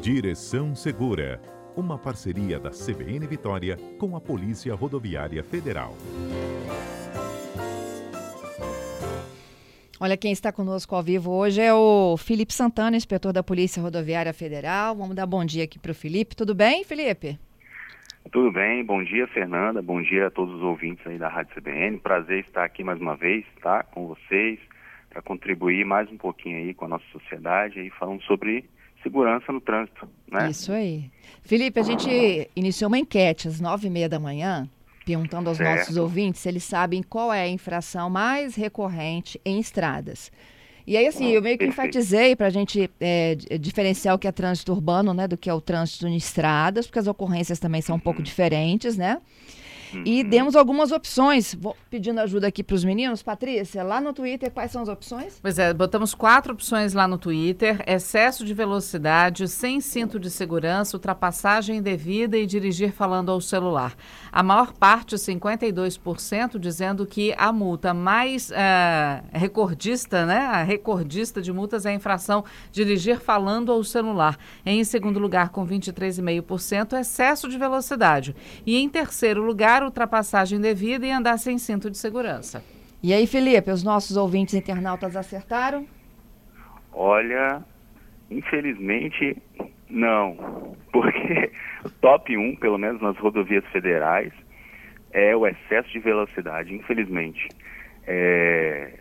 Direção Segura, uma parceria da CBN Vitória com a Polícia Rodoviária Federal. Olha, quem está conosco ao vivo hoje é o Felipe Santana, inspetor da Polícia Rodoviária Federal. Vamos dar bom dia aqui para o Felipe. Tudo bem, Felipe? Tudo bem, bom dia Fernanda, bom dia a todos os ouvintes aí da Rádio CBN. Prazer estar aqui mais uma vez, tá, com vocês, para contribuir mais um pouquinho aí com a nossa sociedade aí falando sobre segurança no trânsito, né? Isso aí. Felipe, a gente iniciou uma enquete às nove e meia da manhã perguntando aos certo. nossos ouvintes se eles sabem qual é a infração mais recorrente em estradas. E aí, assim, eu meio que enfatizei para a gente é, diferenciar o que é trânsito urbano, né, do que é o trânsito em estradas, porque as ocorrências também são um pouco uhum. diferentes, né? E uhum. demos algumas opções. Vou pedindo ajuda aqui para os meninos. Patrícia, lá no Twitter, quais são as opções? Pois é, botamos quatro opções lá no Twitter: excesso de velocidade, sem cinto de segurança, ultrapassagem indevida e dirigir falando ao celular. A maior parte, 52%, dizendo que a multa mais uh, recordista, né? A recordista de multas é a infração dirigir falando ao celular. Em segundo lugar, com 23,5%, excesso de velocidade. E em terceiro lugar, evitar ultrapassagem devida e andar sem cinto de segurança. E aí, Felipe, os nossos ouvintes internautas acertaram? Olha, infelizmente, não. Porque o top 1, pelo menos nas rodovias federais, é o excesso de velocidade, infelizmente. É,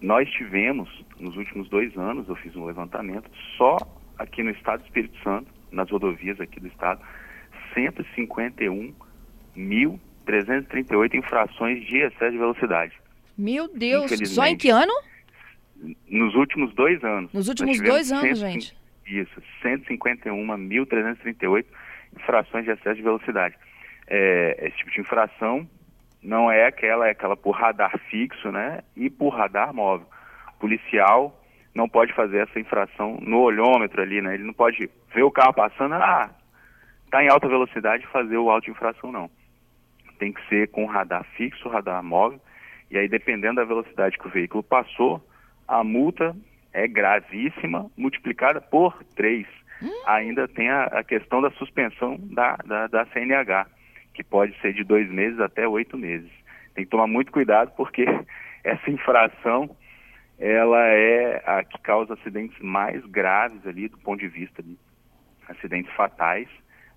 nós tivemos, nos últimos dois anos, eu fiz um levantamento, só aqui no estado do Espírito Santo, nas rodovias aqui do estado, 151 1.338 infrações de excesso de velocidade. Meu Deus, só em que ano? Nos últimos dois anos. Nos últimos dois anos, 100, gente. Isso, 151.338 infrações de excesso de velocidade. É, esse tipo de infração não é aquela, é aquela por radar fixo, né? E por radar móvel. O policial não pode fazer essa infração no olhômetro ali, né? Ele não pode ver o carro passando, ah, tá em alta velocidade fazer o auto infração, não tem que ser com radar fixo, radar móvel, e aí dependendo da velocidade que o veículo passou, a multa é gravíssima, multiplicada por três. Hum. Ainda tem a, a, questão da suspensão da, da, da CNH, que pode ser de dois meses até oito meses. Tem que tomar muito cuidado porque essa infração ela é a que causa acidentes mais graves ali do ponto de vista de acidentes fatais,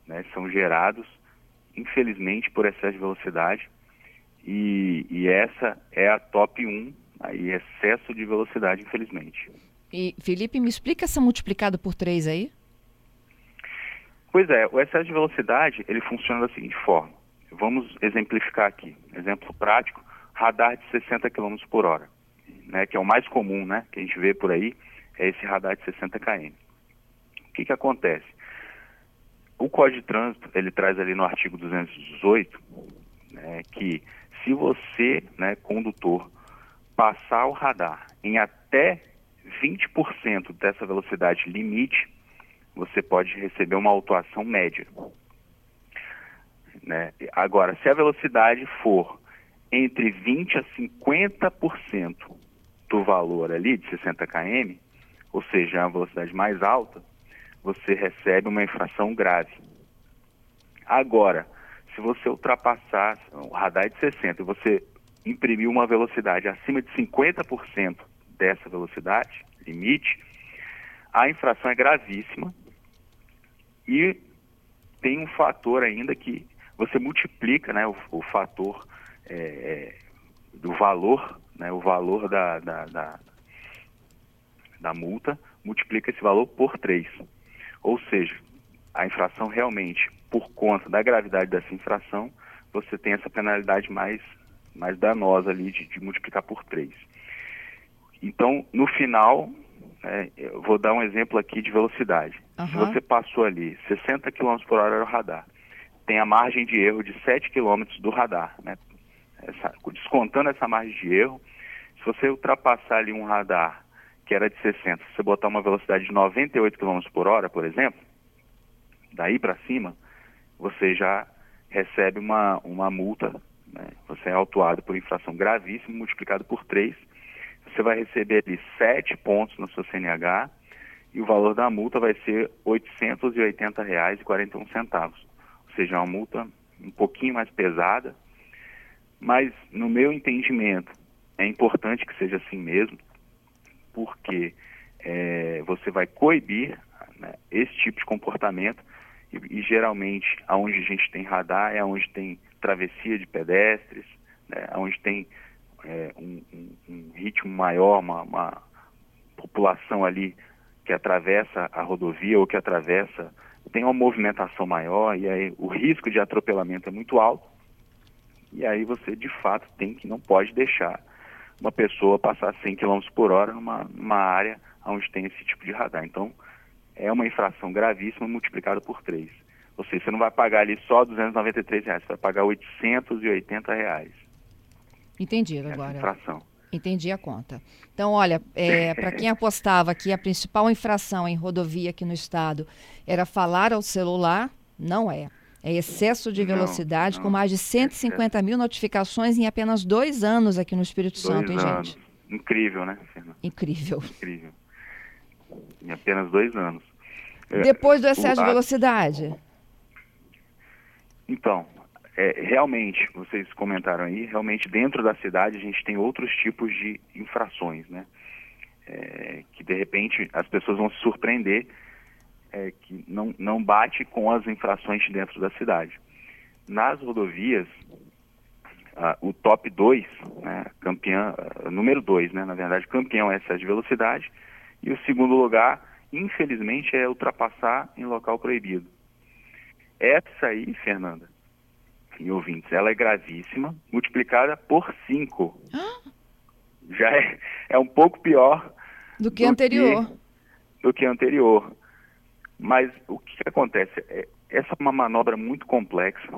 né, são gerados infelizmente, por excesso de velocidade. E, e essa é a top 1, aí, excesso de velocidade, infelizmente. E, Felipe, me explica essa multiplicada por 3 aí? Pois é, o excesso de velocidade, ele funciona da seguinte forma. Vamos exemplificar aqui. Exemplo prático, radar de 60 km por hora, né, que é o mais comum, né, que a gente vê por aí, é esse radar de 60 km. O que que acontece? O Código de Trânsito, ele traz ali no artigo 218, né, que se você, né, condutor, passar o radar em até 20% dessa velocidade limite, você pode receber uma autuação média. Né? Agora, se a velocidade for entre 20% a 50% do valor ali de 60 km, ou seja, a velocidade mais alta, você recebe uma infração grave. Agora, se você ultrapassar o radar é de 60 e você imprimir uma velocidade acima de 50% dessa velocidade limite, a infração é gravíssima e tem um fator ainda que você multiplica né, o, o fator é, é do valor, né, o valor da, da, da, da multa, multiplica esse valor por 3. Ou seja, a infração realmente, por conta da gravidade dessa infração, você tem essa penalidade mais, mais danosa ali de, de multiplicar por três. Então, no final, é, eu vou dar um exemplo aqui de velocidade. Uhum. Se você passou ali 60 km por hora no radar, tem a margem de erro de 7 km do radar. Né? Essa, descontando essa margem de erro, se você ultrapassar ali um radar que era de 60, se você botar uma velocidade de 98 km por hora, por exemplo, daí para cima, você já recebe uma, uma multa, né? você é autuado por infração gravíssima, multiplicado por 3, você vai receber ali 7 pontos na sua CNH e o valor da multa vai ser R$ 880,41. Ou seja, é uma multa um pouquinho mais pesada, mas no meu entendimento é importante que seja assim mesmo, porque é, você vai coibir né, esse tipo de comportamento e, e, geralmente aonde a gente tem radar é onde tem travessia de pedestres, né, onde tem é, um, um, um, ritmo maior, uma, uma população ali que atravessa a rodovia ou que atravessa, tem uma movimentação maior e aí o risco de atropelamento é muito alto. E aí você de fato tem que não pode deixar uma pessoa passar 100 km por hora numa, numa área onde tem esse tipo de radar. Então é uma infração gravíssima multiplicada por três. Ou seja, você não vai pagar ali só 293 reais, você vai pagar 880 reais. Entendido agora. Infração. Entendi a conta. Então, olha, é, para quem apostava que a principal infração em rodovia aqui no estado era falar ao celular, não é. É excesso de velocidade, não, não. com mais de 150 excesso. mil notificações em apenas dois anos aqui no Espírito dois Santo, hein, anos. gente? Incrível, né, Fernanda? Incrível. Incrível. Em apenas dois anos. É, Depois do excesso de velocidade? Então, é, realmente, vocês comentaram aí, realmente dentro da cidade a gente tem outros tipos de infrações, né? É, que de repente as pessoas vão se surpreender é, que não, não bate com as infrações dentro da cidade. Nas rodovias, o top 2, né, campeão, número 2, né, na verdade, campeão é excesso de velocidade, e o segundo lugar, infelizmente, é ultrapassar em local proibido. Essa aí, Fernanda, e ouvintes, ela é gravíssima, multiplicada por 5. Já é, é um pouco pior do que do anterior. Que, do que anterior. Mas o que, que acontece? É, essa é uma manobra muito complexa.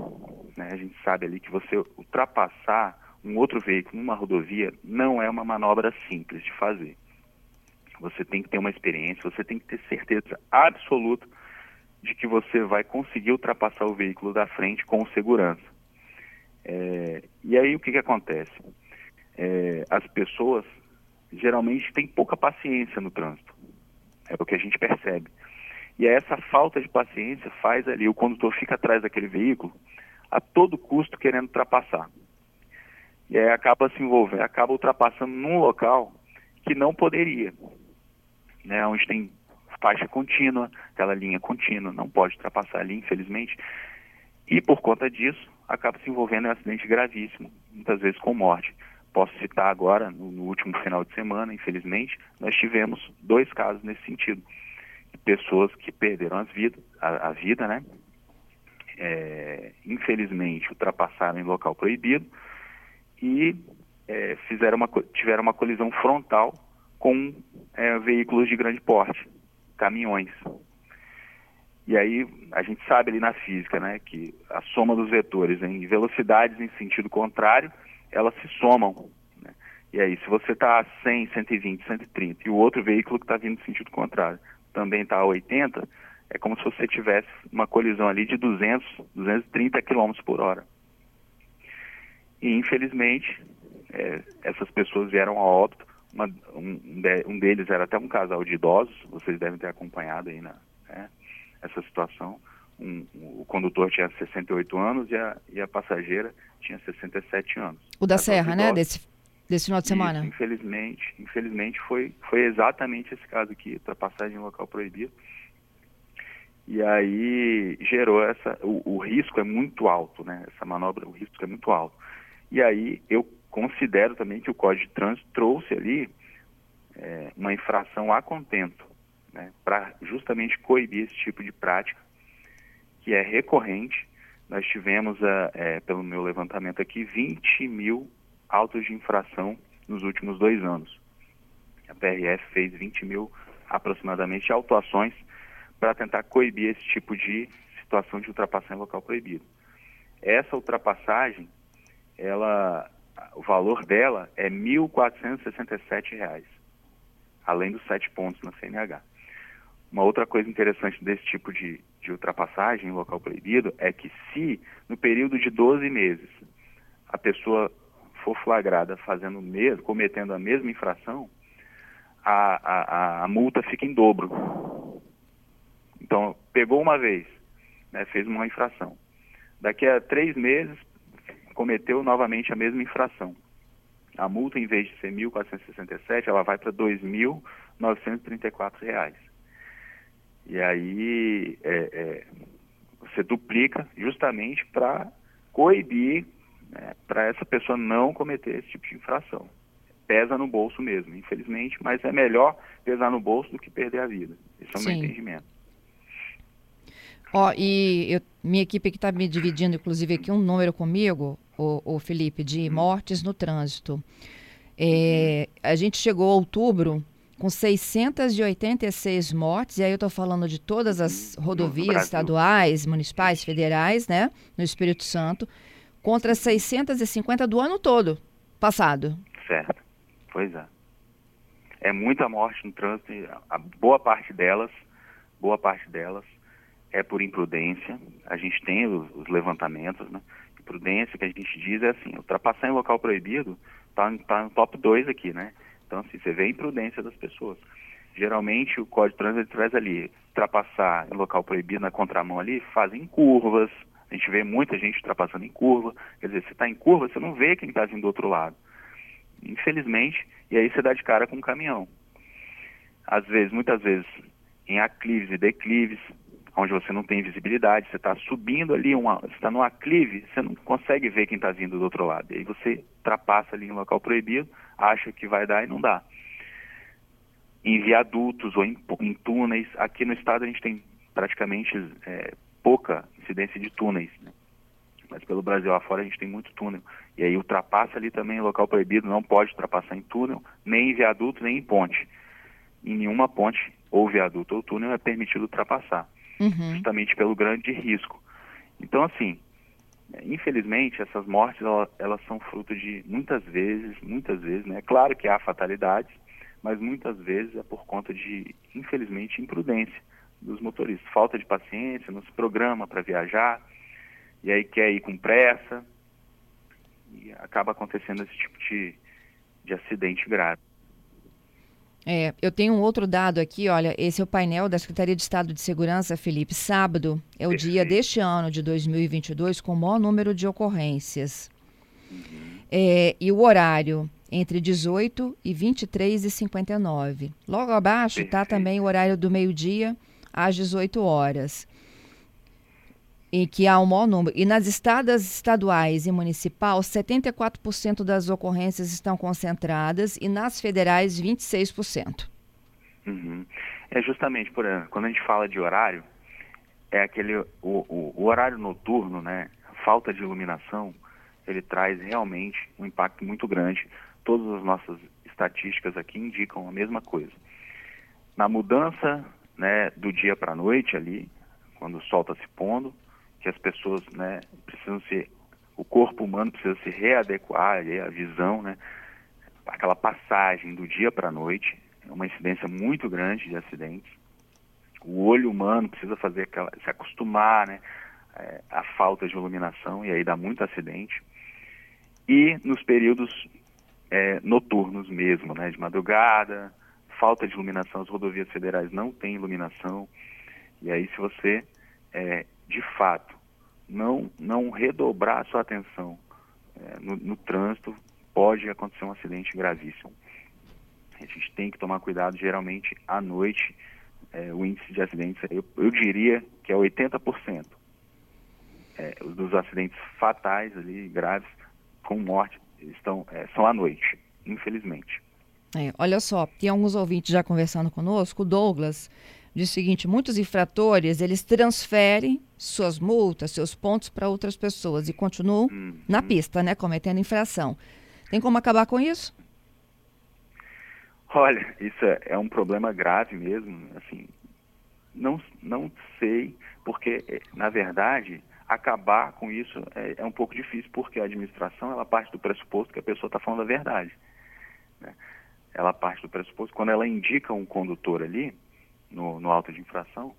Né? A gente sabe ali que você ultrapassar um outro veículo numa rodovia não é uma manobra simples de fazer. Você tem que ter uma experiência, você tem que ter certeza absoluta de que você vai conseguir ultrapassar o veículo da frente com segurança. É, e aí o que, que acontece? É, as pessoas geralmente têm pouca paciência no trânsito. É o que a gente percebe. E essa falta de paciência faz ali, o condutor fica atrás daquele veículo a todo custo querendo ultrapassar. E aí acaba se envolvendo, acaba ultrapassando num local que não poderia. Né, onde tem faixa contínua, aquela linha contínua, não pode ultrapassar ali, infelizmente. E por conta disso, acaba se envolvendo em um acidente gravíssimo, muitas vezes com morte. Posso citar agora, no, no último final de semana, infelizmente, nós tivemos dois casos nesse sentido. Pessoas que perderam as vidas, a, a vida, né? É, infelizmente ultrapassaram em local proibido e é, fizeram uma, tiveram uma colisão frontal com é, veículos de grande porte, caminhões. E aí a gente sabe ali na física, né, que a soma dos vetores em velocidades em sentido contrário, elas se somam. Né? E aí, se você está a 100, 120, 130 e o outro veículo que está vindo em sentido contrário também está a 80, é como se você tivesse uma colisão ali de 200, 230 km por hora. E infelizmente, é, essas pessoas vieram a óbito. Uma, um, um, deles era até um casal de idosos, vocês devem ter acompanhado aí na, né? essa situação. Um, o condutor tinha 68 anos e a, e a passageira tinha 67 anos. O da Serra, né? Desse, desse final de semana. Isso, infelizmente, infelizmente foi, foi exatamente esse caso aqui, ultrapassagem em local proibido. E aí gerou essa. O, o, risco é muito alto, né? Essa manobra, o risco é muito alto. E aí eu considero também que o Código de Trânsito trouxe ali é, uma infração a contento né, para justamente coibir esse tipo de prática, que é recorrente. Nós tivemos, é, pelo meu levantamento aqui, 20 mil autos de infração nos últimos dois anos. A PRF fez 20 mil aproximadamente autuações para tentar coibir esse tipo de situação de ultrapassagem local proibido. Essa ultrapassagem, ela, o valor dela é R$ 1.467, além dos sete pontos na CNH. Uma outra coisa interessante desse tipo de, de ultrapassagem em local proibido é que se no período de 12 meses a pessoa for flagrada fazendo mesmo, cometendo a mesma infração, a, a, a multa fica em dobro. Então, pegou uma vez, né, fez uma infração. Daqui a três meses, cometeu novamente a mesma infração. A multa, em vez de ser R$ 1.467, ela vai para R$ 2.934. E aí é, é, você duplica justamente para coibir, né, para essa pessoa não cometer esse tipo de infração. Pesa no bolso mesmo, infelizmente, mas é melhor pesar no bolso do que perder a vida. Esse é o Sim. meu entendimento. Ó, oh, e eu, minha equipe que está me dividindo, inclusive, aqui um número comigo, o, o Felipe, de hum. mortes no trânsito. É, a gente chegou a outubro com 686 mortes, e aí eu estou falando de todas as hum, rodovias estaduais, municipais, federais, né, no Espírito Santo, contra 650 do ano todo passado. Certo, pois é. É muita morte no trânsito, a boa parte delas, boa parte delas é por imprudência. A gente tem os, os levantamentos, né? Imprudência que a gente diz é assim, ultrapassar em local proibido está tá no top 2 aqui, né? Então, assim, você vê a imprudência das pessoas. Geralmente, o Código de Trânsito traz ali, ultrapassar em local proibido, na contramão ali, fazem curvas, a gente vê muita gente ultrapassando em curva, quer dizer, você está em curva, você não vê quem está vindo do outro lado. Infelizmente, e aí você dá de cara com um caminhão. Às vezes, muitas vezes, em aclives e declives, onde você não tem visibilidade, você está subindo ali, uma, você está num aclive, você não consegue ver quem está vindo do outro lado. E aí você ultrapassa ali em local proibido, acha que vai dar e não dá. Em viadutos ou em, em túneis, aqui no estado a gente tem praticamente é, pouca incidência de túneis, né? mas pelo Brasil afora a gente tem muito túnel. E aí ultrapassa ali também em local proibido, não pode ultrapassar em túnel, nem em viaduto, nem em ponte. Em nenhuma ponte, ou viaduto ou túnel, é permitido ultrapassar uhum. justamente pelo grande risco. Então, assim, infelizmente, essas mortes, elas, elas são fruto de, muitas vezes, muitas vezes, né? Claro que há fatalidades, mas muitas vezes é por conta de, infelizmente, imprudência dos motoristas. Falta de paciência, não se programa para viajar, e aí quer ir com pressa, e acaba acontecendo esse tipo de, de acidente grave. É, eu tenho um outro dado aqui, olha, esse é o painel da Secretaria de Estado de Segurança, Felipe. Sábado é o dia deste ano de 2022 com o maior número de ocorrências. Uhum. É, e o horário entre 18 e 23 e 59. Logo abaixo está também o horário do meio-dia às 18 horas em que há um maior número. E nas estradas estaduais e municipal, 74% das ocorrências estão concentradas e nas federais, 26%. Uhum. É justamente por quando a gente fala de horário, é aquele o, o, o, horário noturno, né? A falta de iluminação, ele traz realmente um impacto muito grande. Todas as nossas estatísticas aqui indicam a mesma coisa. Na mudança, né, do dia para a noite ali, quando o sol está se pondo, que as pessoas né, precisam se. O corpo humano precisa se readequar, a visão, né? Aquela passagem do dia para a noite, é uma incidência muito grande de acidentes. O olho humano precisa fazer aquela, se acostumar, né? É, a falta de iluminação e aí dá muito acidente. E nos períodos é, noturnos mesmo, né? De madrugada, falta de iluminação, as rodovias federais não têm iluminação. E aí se você é, de fato, não, não redobrar a sua atenção é, no, no, trânsito, pode acontecer um acidente gravíssimo. A gente tem que tomar cuidado, geralmente, à noite, é, o índice de acidentes, eu, eu diria que é 80%. É, dos acidentes fatais ali, graves, com morte, estão, é, são à noite, infelizmente. É, olha só, tem alguns ouvintes já conversando conosco, o Douglas diz o seguinte: muitos infratores eles transferem suas multas, seus pontos para outras pessoas e continuam uhum. na pista, né, cometendo infração. Tem como acabar com isso? Olha, isso é, é um problema grave mesmo. Assim, não, não sei, porque na verdade acabar com isso é, é, um pouco difícil, porque a administração ela parte do pressuposto que a pessoa está falando a verdade. Né? Ela parte do pressuposto quando ela indica um condutor ali no, no auto de infração,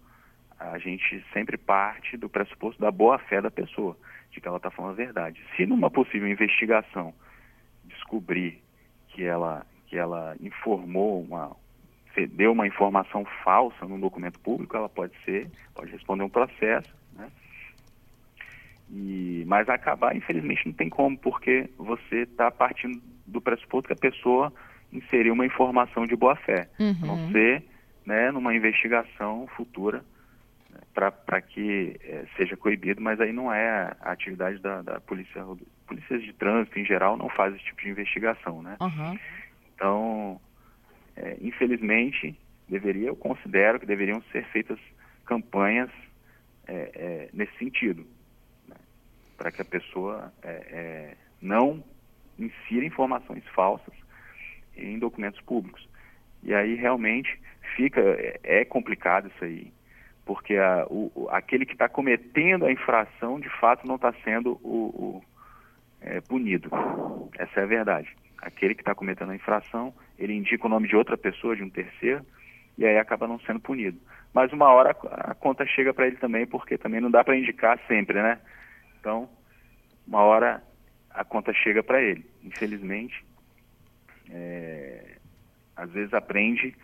a gente sempre parte do pressuposto da boa-fé da pessoa, de que ela está falando a verdade. Se numa possível investigação descobrir que ela, que ela informou uma, deu uma informação falsa num documento público, ela pode ser, pode responder um processo, né? E, mas acabar, infelizmente, não tem como, porque você está partindo do pressuposto que a pessoa inseriu uma informação de boa fé, uhum. a não ser né, numa investigação futura né, para que é, seja coibido, mas aí não é a atividade da, da polícia, polícias de trânsito em geral não faz esse tipo de investigação, né? Uhum. Então, é, infelizmente, deveria, eu considero que deveriam ser feitas campanhas é, é nesse sentido, né? para que a pessoa é, é, não insira informações falsas em documentos públicos. E aí realmente fica, é complicado isso aí, porque a, o, aquele que está cometendo a infração de fato não está sendo o, o é, punido. Essa é a verdade. Aquele que está cometendo a infração, ele indica o nome de outra pessoa, de um terceiro, e aí acaba não sendo punido. Mas uma hora a conta chega para ele também, porque também não dá para indicar sempre, né? Então, uma hora a conta chega para ele. Infelizmente, é, às vezes aprende,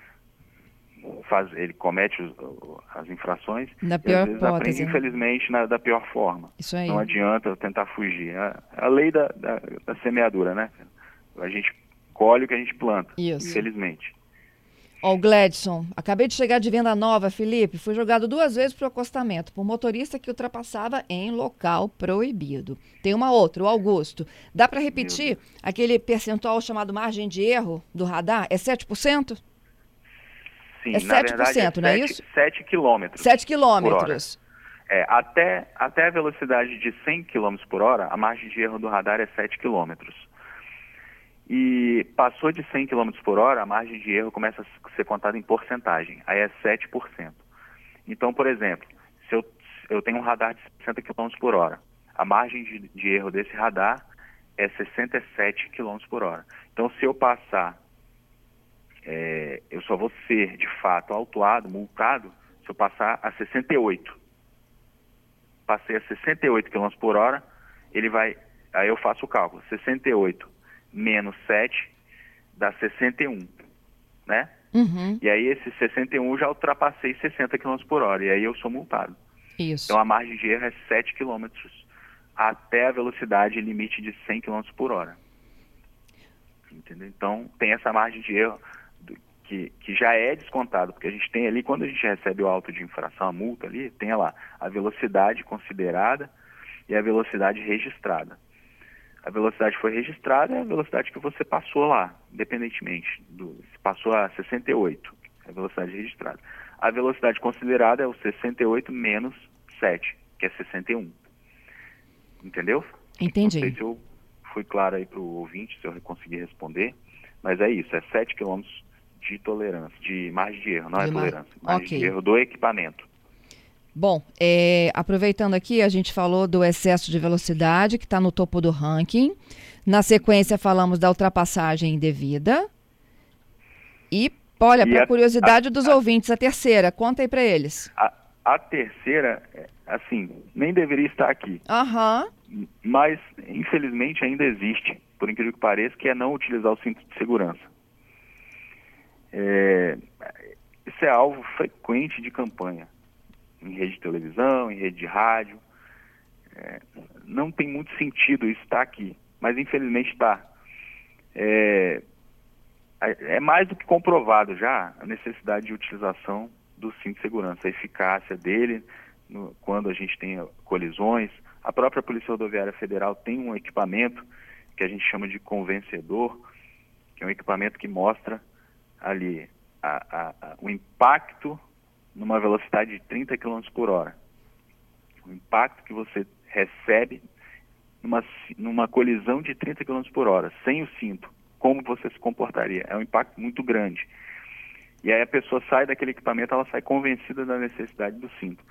faz, ele comete os, as infrações, da pior e às vezes hipótese, aprende, né? infelizmente, na, da pior forma. Isso aí. Não adianta tentar fugir. A, a lei da, da, da, semeadura, né? A gente colhe o que a gente planta, Isso. infelizmente. Ó, o Gladson, acabei de chegar de venda nova, Felipe. Fui jogado duas vezes para o acostamento por motorista que ultrapassava em local proibido. Tem uma outra, o Augusto. Dá para repetir aquele percentual chamado margem de erro do radar? É 7%? Sim, é 7%, na verdade, é não é 7, isso? 7 quilômetros. 7 quilômetros. É, até, até a velocidade de 100 km por hora, a margem de erro do radar é 7 quilômetros. E passou de 100 km por hora, a margem de erro começa a ser contada em porcentagem, aí é 7%. Então, por exemplo, se eu, eu tenho um radar de 60 km por hora, a margem de, de erro desse radar é 67 km por hora. Então, se eu passar, é, eu só vou ser, de fato, autuado, multado, se eu passar a 68. Passei a 68 km por hora, ele vai, aí eu faço o cálculo, 68 menos 7 dá 61, né? Uhum. E aí esse 61 já ultrapassei 60 km por hora, e aí eu sou multado. Isso. Então a margem de erro é 7 km até a velocidade limite de 100 km por hora. Entendeu? Então tem essa margem de erro que, que já é descontado, porque a gente tem ali, quando a gente recebe o auto de infração, a multa ali, tem lá a velocidade considerada e a velocidade registrada. A velocidade foi registrada é a velocidade que você passou lá, independentemente. Do, se passou a 68, é a velocidade registrada. A velocidade considerada é o 68 menos 7, que é 61. Entendeu? Entendi. Não sei se eu fui claro aí para o ouvinte, se eu consegui responder, mas é isso, é 7 km de tolerância, de margem de erro, não de é mar... tolerância, margem okay. de erro do equipamento. Bom, é, aproveitando aqui, a gente falou do excesso de velocidade, que está no topo do ranking. Na sequência, falamos da ultrapassagem indevida. E, olha, para curiosidade a, dos a, ouvintes, a terceira, conta aí para eles. A, a, terceira, assim, nem deveria estar aqui. Aham. Uhum. Mas, infelizmente, ainda existe, por incrível que pareça, que é não utilizar o cinto de segurança. É, isso é alvo frequente de campanha em rede de televisão, em rede de rádio. É, não tem muito sentido isso estar aqui, mas infelizmente está. É, é mais do que comprovado já a necessidade de utilização do cinto de segurança, a eficácia dele no, quando a gente tem colisões. A própria Polícia Rodoviária Federal tem um equipamento que a gente chama de convencedor, que é um equipamento que mostra ali a, a, a, o impacto numa velocidade de 30 km por hora. O impacto que você recebe numa, numa colisão de 30 km por hora, sem o cinto, como você se comportaria? É um impacto muito grande. E aí a pessoa sai daquele equipamento, ela sai convencida da necessidade do cinto.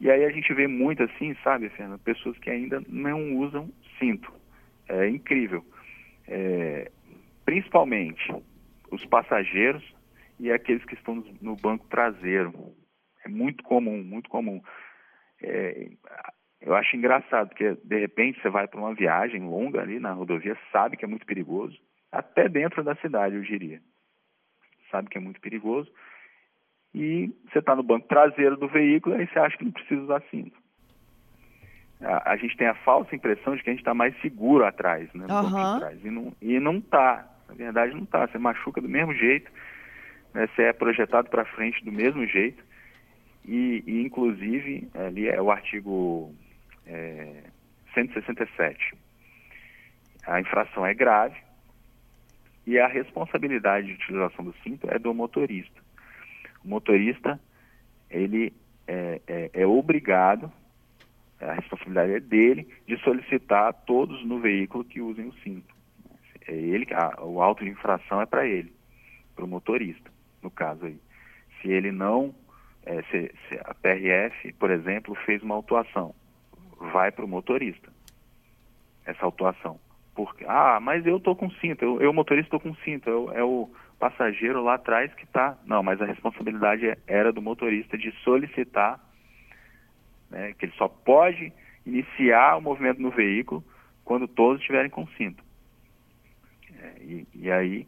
E aí a gente vê muito assim, sabe, Fernando, pessoas que ainda não usam cinto. É incrível. É, principalmente os passageiros e aqueles que estão no banco traseiro. É muito comum, muito comum. É, eu acho engraçado, porque de repente você vai para uma viagem longa ali na rodovia, sabe que é muito perigoso, até dentro da cidade, eu diria. sabe que é muito perigoso. E você está no banco traseiro do veículo e você acha que não precisa usar cinto. A, a gente tem a falsa impressão de que a gente está mais seguro atrás, né? Uhum. Atrás, e não e não está. Na verdade, não está. Você machuca do mesmo jeito, né? você é projetado para frente do mesmo jeito. E, e, inclusive, ali é o artigo é, 167. A infração é grave e a responsabilidade de utilização do cinto é do motorista. O motorista, ele é, é, é obrigado, a responsabilidade é dele, de solicitar a todos no veículo que usem o cinto. É ele, a, o auto de infração é para ele, para o motorista, no caso aí. Se ele não, é, se, se a PRF, por exemplo, fez uma autuação, vai para o motorista essa autuação. Porque, ah, mas eu estou com cinto, eu, eu motorista estou com cinto, eu, é o passageiro lá atrás que está. Não, mas a responsabilidade é, era do motorista de solicitar, né, que ele só pode iniciar o movimento no veículo quando todos estiverem com cinto. É, e, e, aí,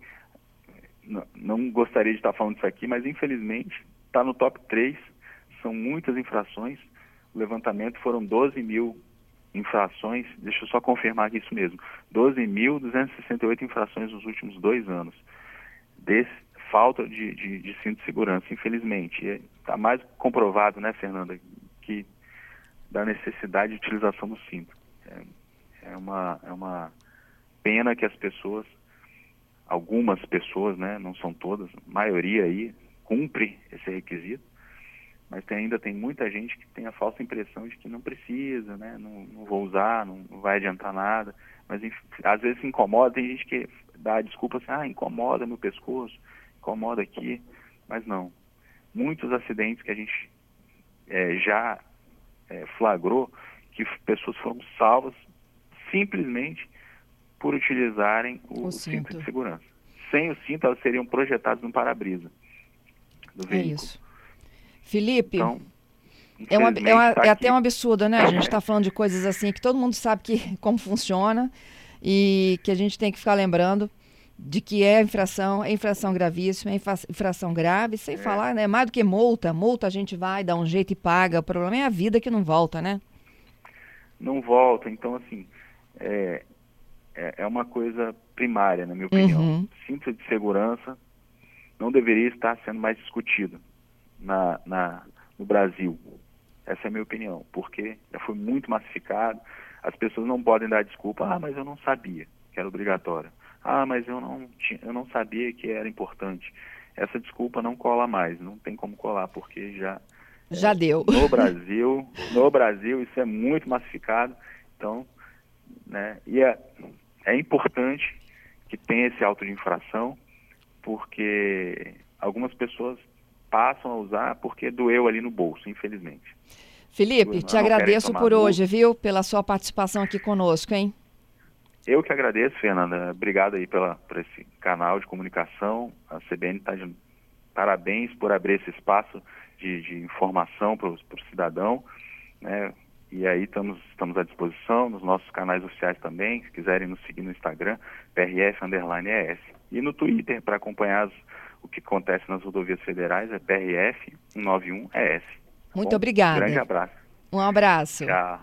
não, não, gostaria de estar falando isso aqui, mas infelizmente está no top 3, são muitas infrações. O levantamento foram 12 mil infrações, deixa eu só confirmar aqui isso mesmo, 12.268 infrações nos últimos dois anos. Desse, falta de, de, de cinto de segurança, infelizmente. Está mais comprovado, né, Fernanda, que da necessidade de utilização do cinto. É, é, uma, é uma pena que as pessoas, algumas pessoas, né, não são todas, maioria aí, cumpre esse requisito, mas tem, ainda tem muita gente que tem a falsa impressão de que não precisa, né? Não, não vou usar, não, não, vai adiantar nada. Mas às vezes se incomoda, tem gente que dá desculpa assim, ah, incomoda meu pescoço, incomoda aqui, mas não. Muitos acidentes que a gente é, já é, flagrou que pessoas foram salvas simplesmente por utilizarem o, o cinto. cinto de segurança. Sem o cinto, elas seriam projetadas no para-brisa do é veículo. É isso. Felipe, então, é, uma, é, uma, tá é até um absurdo, né? A gente está falando de coisas assim que todo mundo sabe que, como funciona e que a gente tem que ficar lembrando de que é infração, é infração gravíssima, é infração grave, sem é. falar, né? Mais do que multa, multa a gente vai, dá um jeito e paga. O problema é a vida que não volta, né? Não volta, então assim, é, é, é uma coisa primária, na minha opinião. Uhum. Cinto de segurança não deveria estar sendo mais discutido na, na, no Brasil. Essa é a minha opinião, porque já foi muito massificado. As pessoas não podem dar desculpa, ah, mas eu não sabia que era obrigatório. Ah, mas eu não, tinha, eu não sabia que era importante. Essa desculpa não cola mais, não tem como colar, porque já. Já é, deu. No Brasil, no Brasil, isso é muito massificado. Então, né, e é, é importante que tenha esse auto de infração, porque algumas pessoas passam a usar porque doeu ali no bolso, infelizmente. Felipe, te agradeço por hoje, viu? Pela sua participação aqui conosco, hein? Eu que agradeço, Fernanda. Obrigado aí pela, por esse canal de comunicação. A CBN está de parabéns por abrir esse espaço de, de informação para o cidadão. Né? E aí estamos, estamos à disposição nos nossos canais oficiais também. Se quiserem nos seguir no Instagram, PRF_ES. E no Twitter para acompanhar as o que acontece nas rodovias federais é PRF 191ES. Muito Bom, obrigada. Um grande abraço. Um abraço. Tchau.